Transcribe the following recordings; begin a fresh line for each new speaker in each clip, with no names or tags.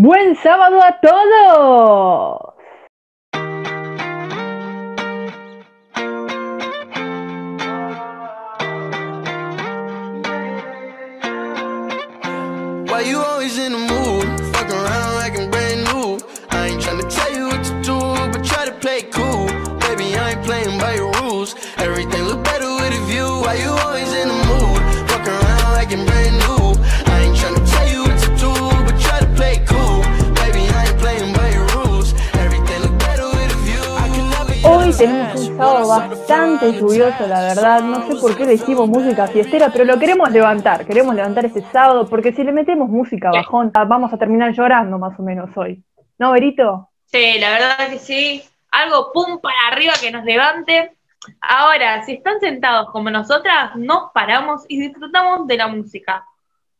Buen sábado a todos. Sábado bastante lluvioso, la verdad. No sé por qué le hicimos música fiestera, pero lo queremos levantar. Queremos levantar este sábado porque si le metemos música bajón, vamos a terminar llorando más o menos hoy. ¿No, Berito?
Sí, la verdad que sí. Algo pum para arriba que nos levante. Ahora, si están sentados como nosotras, nos paramos y disfrutamos de la música.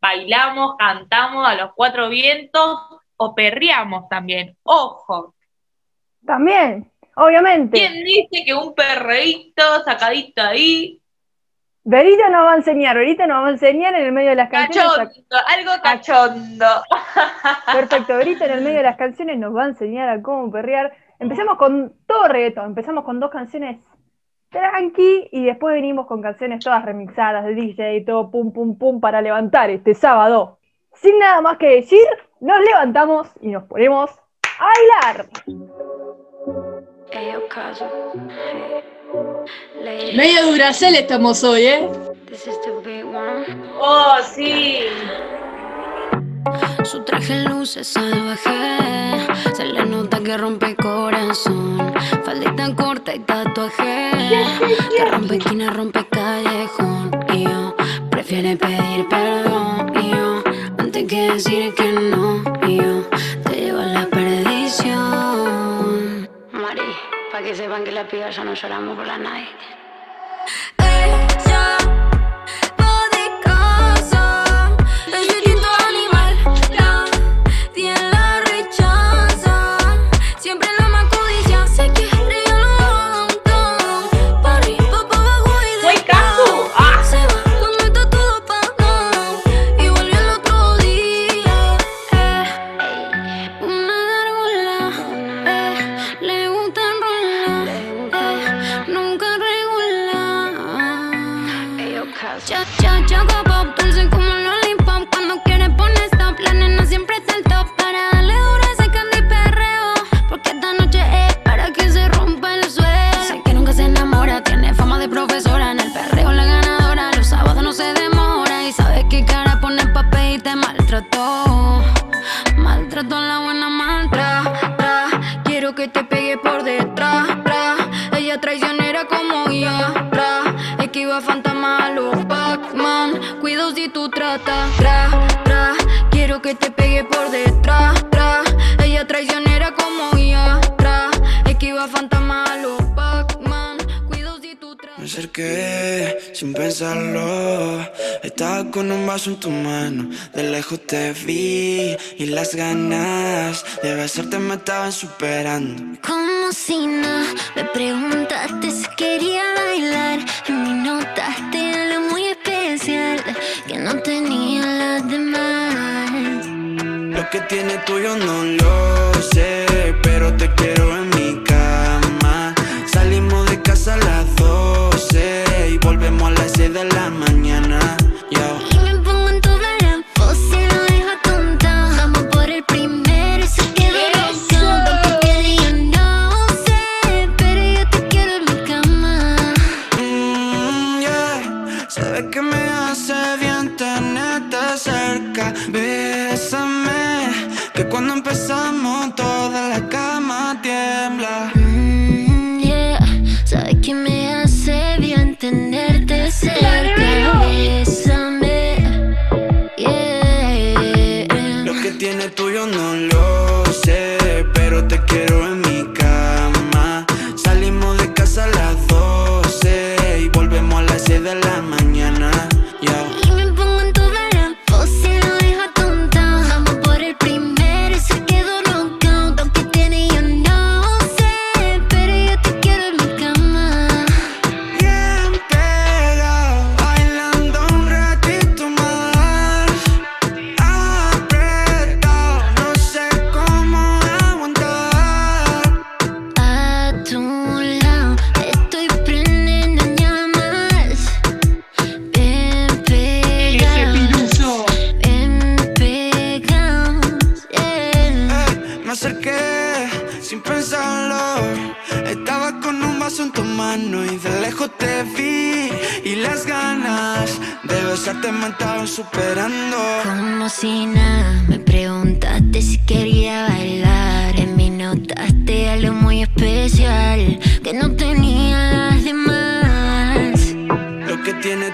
Bailamos, cantamos a los cuatro vientos o perreamos también. Ojo,
También, obviamente.
¿quién dice que un perreíto sacadito ahí,
Berito nos va a enseñar, Berito nos va a enseñar en el medio de las canciones.
cachondo, algo cachondo?
Perfecto, Berito en el medio de las canciones nos va a enseñar a cómo perrear. Empezamos con todo reggaetón, empezamos con dos canciones tranqui y después venimos con canciones todas remixadas de DJ, todo pum pum pum para levantar este sábado. Sin nada más que decir, nos levantamos y nos ponemos a bailar.
Medio Duracel estamos hoy, ¿eh?
this is the big one.
Oh, sí.
Su traje luce salvaje. Se le nota que rompe corazón. Faldita corta y tatuaje. Que rompe esquina, rompe callejón. Y yo prefiere pedir perdón. Y yo antes que decir que no. Que sepan que las pibas ya no lloramos por la night. Ella tratas, tra, tra. Quiero que te pegue por detrás, tra. Ella traicionera como ya, tra. Esquiva fantasma a los Pac-Man. Cuido si tú
Me
tratas.
acerqué sin pensarlo. Estaba con un vaso en tu mano. De lejos te vi y las ganas de besarte me estaban superando.
Como si no me preguntaste si quería bailar. En mi nota te que no tenía las demás.
Lo que tiene tuyo no lo sé, pero te quiero en mi cama. Salimos de casa a las 12 y volvemos a las 6 de la mañana.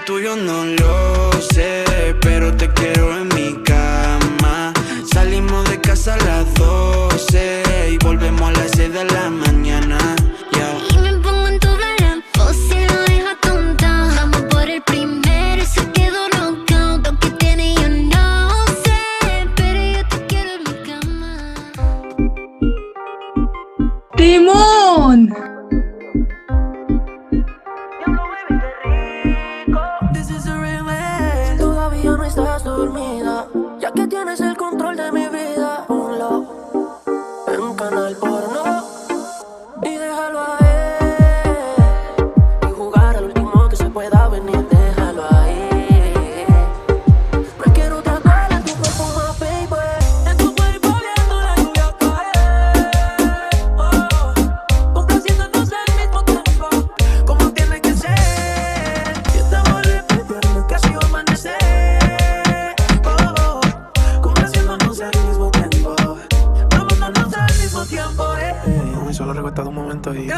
tuyo no lo estoy.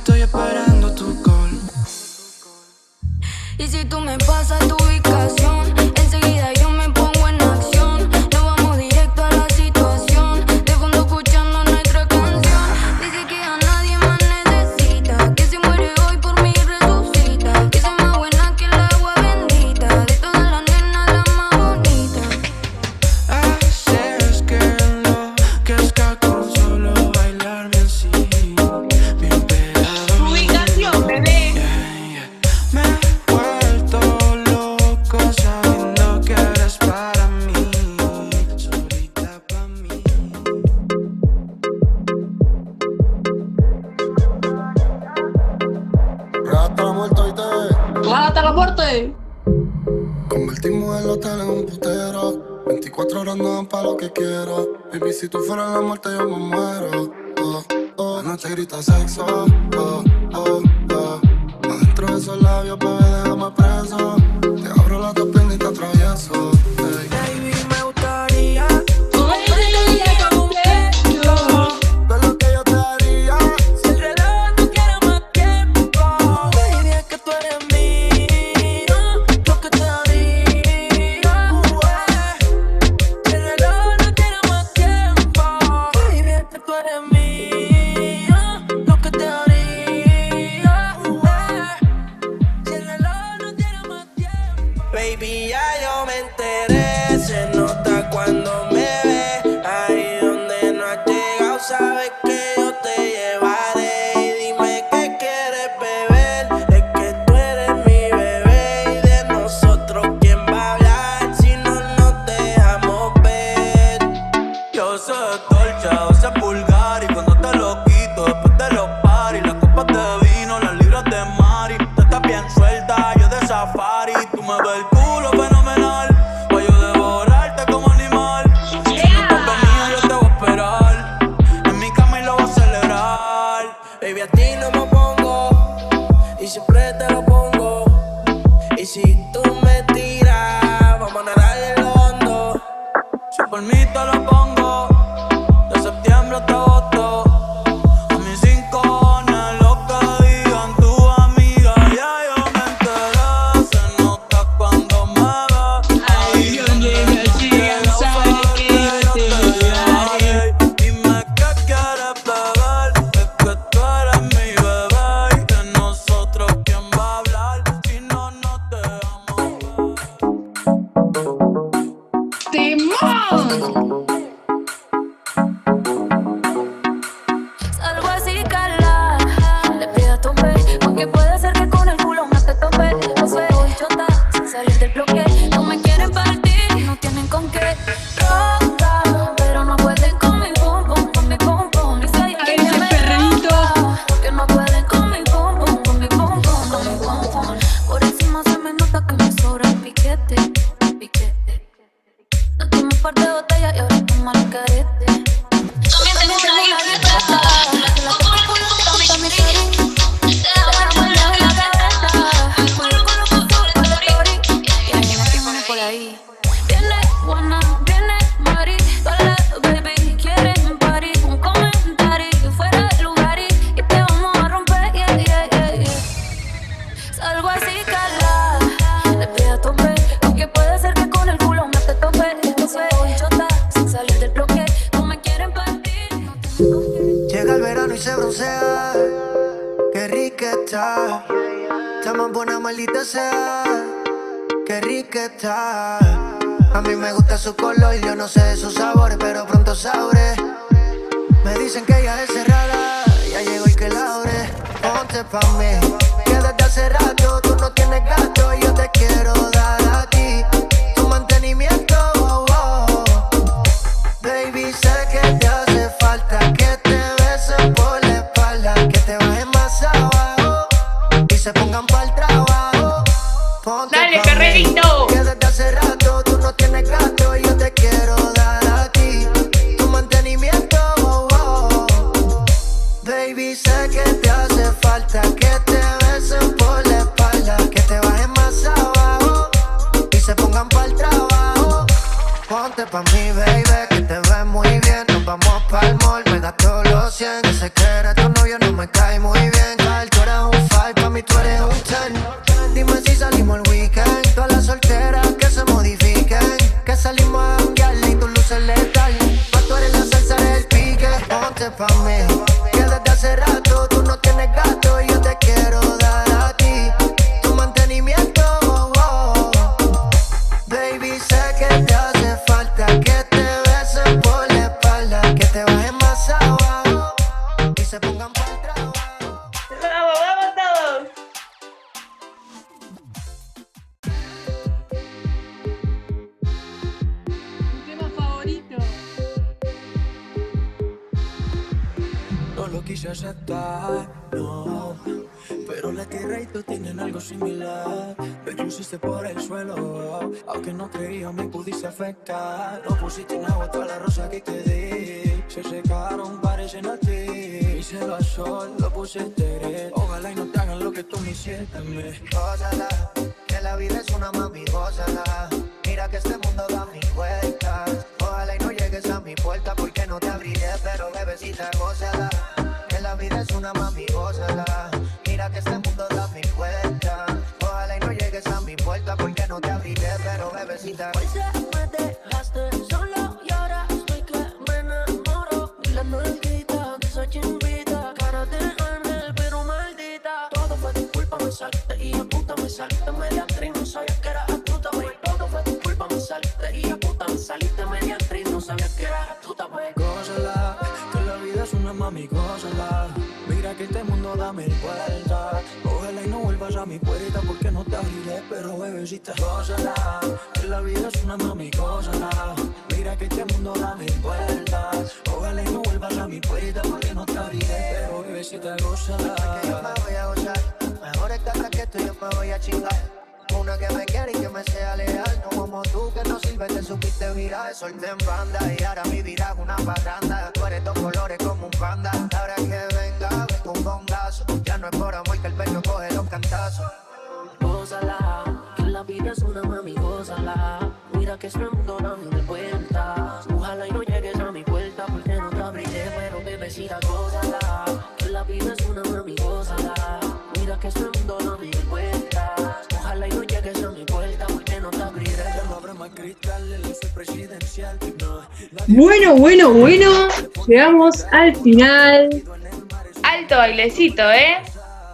estoy esperando tu call.
Y si tú me pasas tu
Baby, si tú fueras la muerte, yo me muero. Oh, oh. La noche grita sexo. Oh, oh.
sea, qué
rica está. A mí me gusta su color, y yo no sé de sus sabores, pero pronto sabré. Me dicen que ella es cerrada, ya llegó el que la abre. Ponte pa' mí, que desde hace rato tú no tienes gato y yo te quiero dar a ti tu mantenimiento. ponte pa' mí, baby, que te ve muy bien. Nos vamos pa'l mall, me das todos los 100. Que sé que eres tu novio, no me cae muy bien. Cal, tú eres un five, pa' mí tú eres un ten. Dime si salimos el weekend. Todas las solteras que se modifiquen. Que salimos a janguearle y tu luz es. Pa' tú eres la salsa del pique. Ponte pa' mí.
quise aceptar, no. Pero la tierra y tú tienen algo similar. Me cruzaste por el suelo, aunque no creía me pudiste afectar. No pusiste en agua toda la rosa que te di. Se secaron, parecen a ti. Y se lo sol, lo puse interés. Ojalá y no te hagan lo que tú me hiciste a mí.
Gózala, que la vida es una mami, gózala. Mira que este mundo da mil vueltas. Ojalá y no llegues a mi puerta porque no te abriré, pero bebecita, gózala vida es una mami, gózala. Mira que este mundo da mi vuelta. Ojalá y no llegues a mi puerta porque no te abriré, pero bebecita.
Mami, gózala. Mira que este mundo da mil vueltas. Ojalá y no vuelvas a mi puerta porque no te abriré, pero bebecita, gózala. Que la vida es una mami, gózala. Mira que este mundo da mil vueltas. Ojalá y no vuelvas a mi puerta porque no te abriré, pero bebecita, gózala.
que yo me voy a gozar. Mejor estar que tú, yo me voy a chingar. Una que me quiera y que me sea leal. No como tú que no sirve, te supiste virar. Solté en banda y ahora mi vida es una parranda. Tú eres dos colores como un panda. Ahora que venga, ven con bongazo. Ya no es por amor que el perro coge los cantazos.
Gózala, que la vida es una mami, gózala. Mira que este mundo dándole vueltas. Ojalá y no llegues a mi puerta porque no te abriré, pero bebecita, gózala. Que la vida es una mami, gózala. Que. Ojalá y no llegues a mi puerta porque no te abriré.
Ya no habrá más cristales, yo soy presidencial. No,
Bueno, bueno, bueno. Llegamos al final.
Alto bailecito, ¿eh?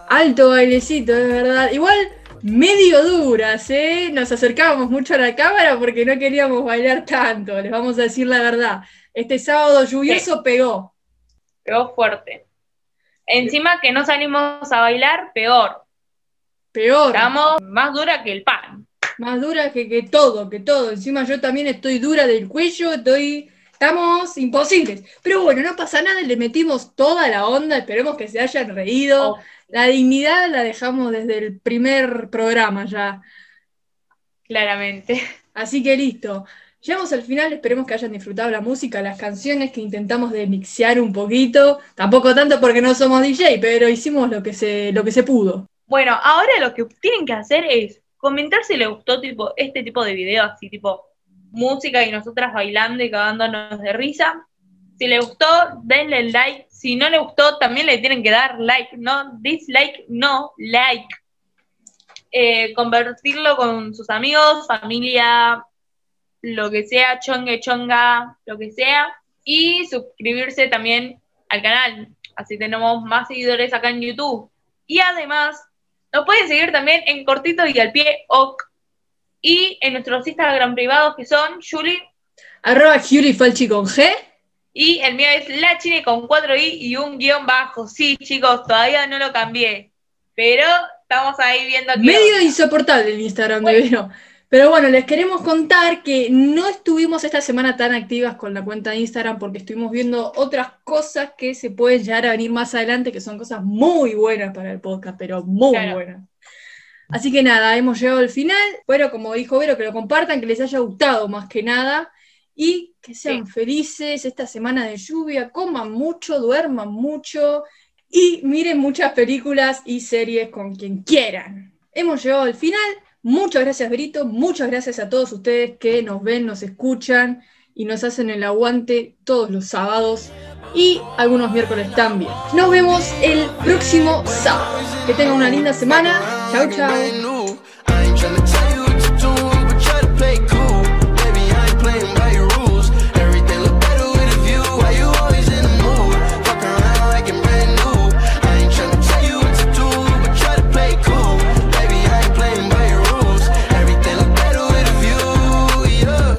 Alto bailecito, es verdad. Igual medio duras, ¿eh? Nos acercábamos mucho a la cámara porque no queríamos bailar tanto, les vamos a decir la verdad. Este sábado lluvioso pegó.
Pegó fuerte. Encima que no salimos a bailar, peor.
Peor.
Estamos más dura que el pan.
Más dura que, que todo, que todo. Encima yo también estoy dura del cuello, estoy. Estamos imposibles. Pero bueno, no pasa nada, le metimos toda la onda, esperemos que se hayan reído.
Oh.
La dignidad la dejamos desde el primer programa ya.
Claramente.
Así que listo. Llegamos al final, esperemos que hayan disfrutado la música, las canciones que intentamos de mixear un poquito. Tampoco tanto porque no somos DJ, pero hicimos lo que se, lo que se pudo.
Bueno, ahora lo que tienen que hacer es comentar si les gustó tipo este tipo de video, así tipo música y nosotras bailando y cagándonos de risa. Si les gustó, denle like. Si no les gustó, también le tienen que dar like, no dislike, no like. Eh, convertirlo con sus amigos, familia, lo que sea, chongue, chonga, lo que sea. Y suscribirse también al canal. Así tenemos más seguidores acá en YouTube. Y además, nos pueden seguir también en cortito y al pie ok. Y en nuestros Instagram privados que son Julie
Arroba Juli Falchi con G.
y el mío es la chine con 4i y un guion bajo. Sí, chicos, todavía no lo cambié. Pero estamos ahí viendo.
Medio insoportable el Instagram de Vero. Pero bueno, les queremos contar que no estuvimos esta semana tan activas con la cuenta de Instagram porque estuvimos viendo otras cosas que se pueden llegar a venir más adelante, que son cosas muy buenas para el podcast, pero muy
Claro.
buenas. Así que nada, hemos llegado al final. Bueno, como dijo Vero, que lo compartan, que les haya gustado más que nada. Y que sean felices esta semana de lluvia, coman mucho, duerman mucho y miren muchas películas y series con quien quieran. Hemos llegado al final. Muchas gracias, Brito. Muchas gracias a todos ustedes que nos ven, nos escuchan y nos hacen el aguante todos los sábados y algunos miércoles también. Nos vemos el próximo sábado. Que tengan una linda semana. Chau, chau.